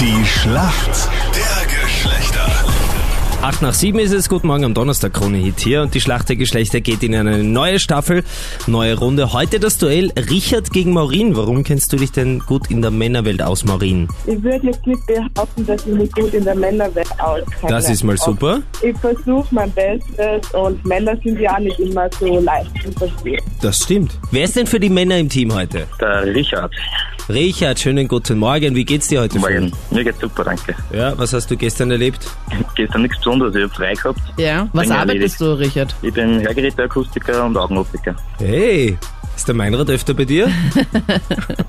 Die Schlacht der Geschlechter. 8 nach 7 ist es. Guten Morgen am Donnerstag, Krone Hit hier. Und die Schlacht der Geschlechter geht in eine neue Staffel, neue Runde. Heute das Duell Richard gegen Maureen. Warum kennst du dich denn gut in der Männerwelt aus, Maureen? Ich würde jetzt nicht behaupten, dass ich mich gut in der Männerwelt auskenne. Das ist mal super. Ich versuche mein Bestes und Männer sind ja auch nicht immer so leicht zu verstehen. Das stimmt. Wer ist denn für die Männer im Team heute? Der Richard. Richard, schönen guten Morgen. Wie geht's dir heute? Morgen. früh? Mir geht's super, danke. Ja, was hast du gestern erlebt? Gestern nichts Besonderes, ich hab frei gehabt. Ja, was Dinge arbeitest du, Richard? Ich bin Hörgeräteakustiker und Augenoptiker. Hey, ist der Meinrad öfter bei dir?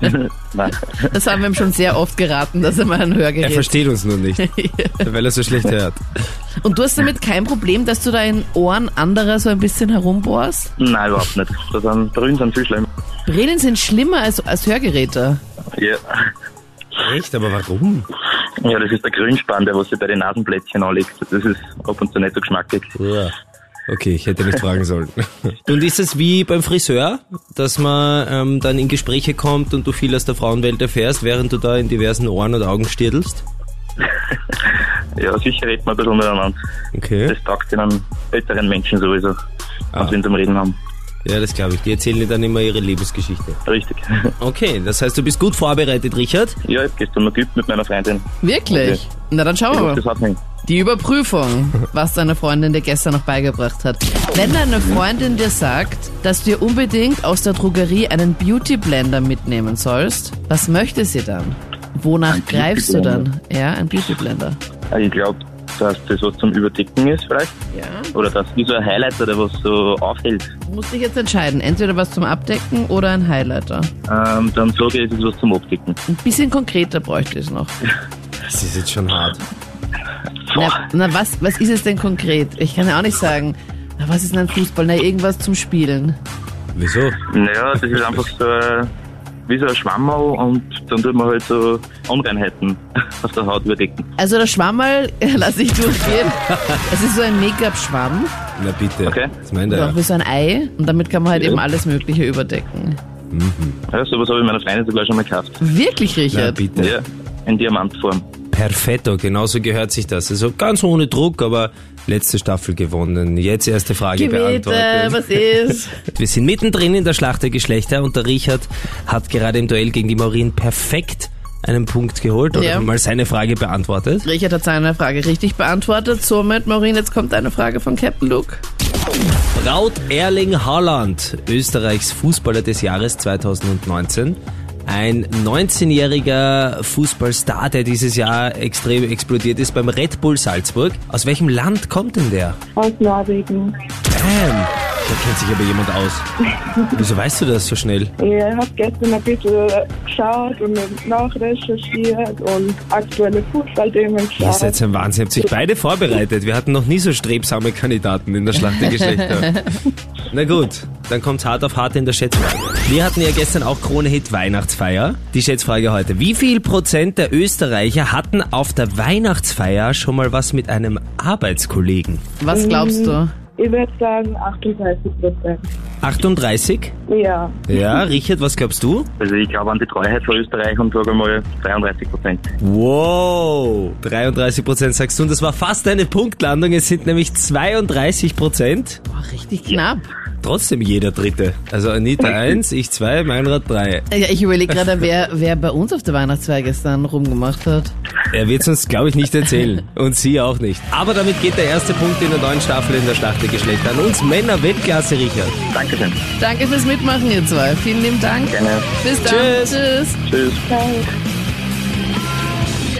Nein. Das haben wir ihm schon sehr oft geraten, dass er mal ein Er Hörgerät versteht uns nur nicht, weil er so schlecht hört. Und du hast damit kein Problem, dass du da in Ohren anderer so ein bisschen herumbohrst? Nein, überhaupt nicht. Das sind, Brühen sind viel schlimm. Brillen sind schlimmer als, als Hörgeräte. Ja. Echt? Aber warum? ja, das ist der Grünspan, der was sich bei den Nasenplättchen anlegt. Das ist ab und zu nicht so geschmackig. Ja. Okay, ich hätte nicht fragen sollen. Und ist es wie beim Friseur, dass man ähm, dann in Gespräche kommt und du viel aus der Frauenwelt erfährst, während du da in diversen Ohren und Augen stirdelst? Ja, sicher redet man ein bisschen miteinander. Okay. Das taugt den älteren Menschen sowieso, Ah. wenn sie zum Reden haben. Ja, das glaube ich. Die erzählen dir dann immer ihre Lebensgeschichte. Richtig. Okay, das heißt, du bist gut vorbereitet, Richard. Ja, ich hab gestern noch geübt mit meiner Freundin. Wirklich? Okay. Na dann schauen Ich wir mal. das hat mich. Die Überprüfung, was deine Freundin dir gestern noch beigebracht hat. Wenn deine Freundin dir sagt, dass du ihr unbedingt aus der Drogerie einen Beauty Blender mitnehmen sollst, was möchte sie dann? Wonach greifst du dann? Ja, ein Beauty Blender. Ich glaube, dass das was zum Überdecken ist vielleicht. Ja. Oder dass wie so ein Highlighter, der was so aufhält. Du musst dich jetzt entscheiden, entweder was zum Abdecken oder ein Highlighter. Ähm, dann sage ich, es ist was zum Abdecken. Ein bisschen konkreter bräuchte ich es noch. Das ist jetzt schon hart. Na, na was, was ist es denn konkret? Ich kann ja auch nicht sagen. Na, was ist denn ein Fußball? Na, irgendwas zum Spielen. Wieso? Naja, das ist einfach so wie so ein Schwammerl und dann tut man halt so Unreinheiten auf der Haut überdecken. Also das Schwammerl lasse ich durchgehen. Es ist so ein Make-up-Schwamm, Na bitte. Okay. Das meint auch er. wie so ein Ei. Und damit kann man halt Ja. eben alles Mögliche überdecken. Ja, sowas habe ich meiner Freundin sogar schon mal gekauft. Wirklich, Na Richard? bitte. Ja, in Diamantform. Perfetto, genauso gehört sich das. Also ganz ohne Druck, aber letzte Staffel gewonnen. Jetzt erste Frage Gebete, beantwortet. was ist? Wir sind mittendrin in der Schlacht der Geschlechter und der Richard hat gerade im Duell gegen die Maureen perfekt einen Punkt geholt oder Ja. mal seine Frage beantwortet. Richard hat seine Frage richtig beantwortet. Somit, Maureen, jetzt kommt eine Frage von Captain Luke. Braut Erling Haaland, Österreichs Fußballer des Jahres 2019. Ein 19-jähriger Fußballstar, der dieses Jahr extrem explodiert ist beim Red Bull Salzburg. Aus welchem Land kommt denn der? Aus Norwegen. Bam! Da kennt sich aber jemand aus. Wieso weißt du das so schnell? Ich habe gestern ein bisschen geschaut und nachrecherchiert und aktuelle Fußballthemen Ihr geschaut. seid ein Wahnsinn, ihr habt sich beide vorbereitet. Wir hatten noch nie so strebsame Kandidaten in der Schlacht der Geschlechter. Na gut, dann kommt's hart auf hart in der Schätzfrage. Wir hatten ja gestern auch Krone-Hit Weihnachtsfeier. Die Schätzfrage heute. Wie viel Prozent der Österreicher hatten auf der Weihnachtsfeier schon mal was mit einem Arbeitskollegen? Was glaubst du? Ich würde sagen 38 Prozent. 38? Ja. Ja, Richard, was glaubst du? Also ich glaube an die Treuheit von Österreich und sage mal 33 Prozent. Wow, 33 Prozent sagst du. Und das war fast eine Punktlandung. Es sind nämlich 32 Prozent. Boah, richtig knapp. Trotzdem jeder Dritte. Also Anita 1, ich 2, Meinrad 3. Ja, ich überlege gerade, wer, wer bei uns auf der Weihnachtsfeier gestern rumgemacht hat. Er wird es uns, glaube ich, nicht erzählen. Und sie auch nicht. Aber damit geht der erste Punkt in der neuen Staffel in der Schlacht der Geschlechter an uns Männer Weltklasse, Richard. Dankeschön. Danke fürs Mitmachen, ihr zwei. Vielen lieben Dank. Gerne. Bis dann. Tschüss. Tschüss. Tschüss. Ciao.